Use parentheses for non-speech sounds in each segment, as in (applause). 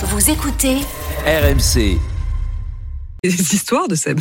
Vous écoutez RMC. des histoires de Seb.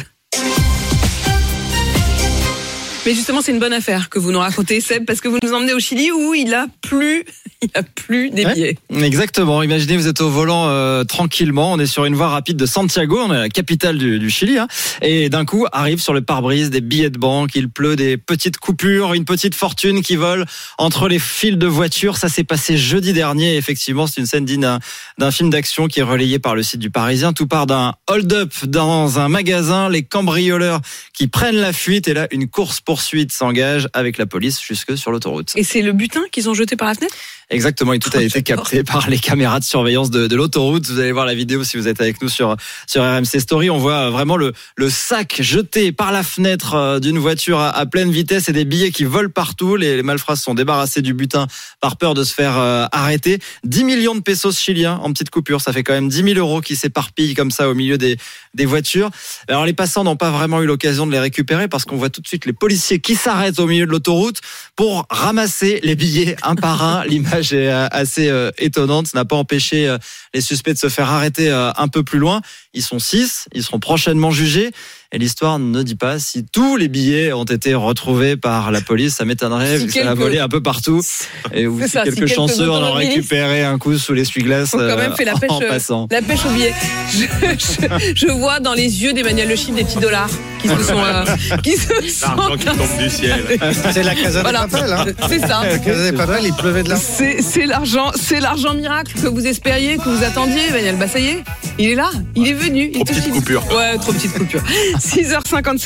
Mais justement, c'est une bonne affaire que vous nous racontez, Seb, parce que vous nous emmenez au Chili où il a plus, (laughs) il a plus des Ouais. billets. Exactement. Imaginez, vous êtes au volant euh, tranquillement. On est sur une voie rapide de Santiago, on est la capitale du, du Chili. hein. et d'un coup, arrive sur le pare-brise des billets de banque. Il pleut des petites coupures, une petite fortune qui vole entre les fils de voitures. Ça s'est passé jeudi dernier. Effectivement, c'est une scène digne d'un- d'un film d'action qui est relayé par le site du Parisien. Tout part d'un hold-up dans un magasin. Les cambrioleurs qui prennent la fuite et là, une course-poursuite s'engage avec la police jusque sur l'autoroute. Et c'est le butin qu'ils ont jeté par la fenêtre? Exactement, et tout a été capté par les caméras de surveillance de, de l'autoroute. Vous allez voir la vidéo si vous êtes avec nous sur sur RMC Story. On voit vraiment le le sac jeté par la fenêtre euh, d'une voiture à, à pleine vitesse et des billets qui volent partout. Les, les malfrats sont débarrassés du butin par peur de se faire euh, arrêter. 10 millions de pesos chiliens en petite coupure, ça fait quand même 10 000 euros qui s'éparpillent comme ça au milieu des des voitures. Alors les passants n'ont pas vraiment eu l'occasion de les récupérer parce qu'on voit tout de suite les policiers qui s'arrêtent au milieu de l'autoroute pour ramasser les billets un par un. (laughs) L'image est euh, assez euh, étonnante. Ça n'a pas empêché euh, les suspects de se faire arrêter un peu plus loin. Ils sont six. Ils seront prochainement jugés. Et l'histoire ne dit pas si tous les billets ont été retrouvés par la police. Ça m'étonnerait Si vu que ça a quelques- volé un peu partout. Et C'est si ça, si quelques quelques chanceux en ont récupéré un coup sous l'essuie-glace euh, la pêche, en passant. La pêche au billet. Je, (laughs) je- je vois dans les yeux d'Emmanuel Le Chip des petits dollars qui se sont, euh, (laughs) qui se. L'argent qui tombe du ciel. C'est la Casa Voilà. de Papel. Hein. C'est ça. La Casa de Papel, il pleuvait de l'argent. C'est c'est l'argent, c'est l'argent miracle que vous espériez, que vous attendiez, Emmanuel. Bah ça y est, il est là, il est venu. il Trop te petite coupure. Ouais, trop petite coupure. (laughs) 6h57.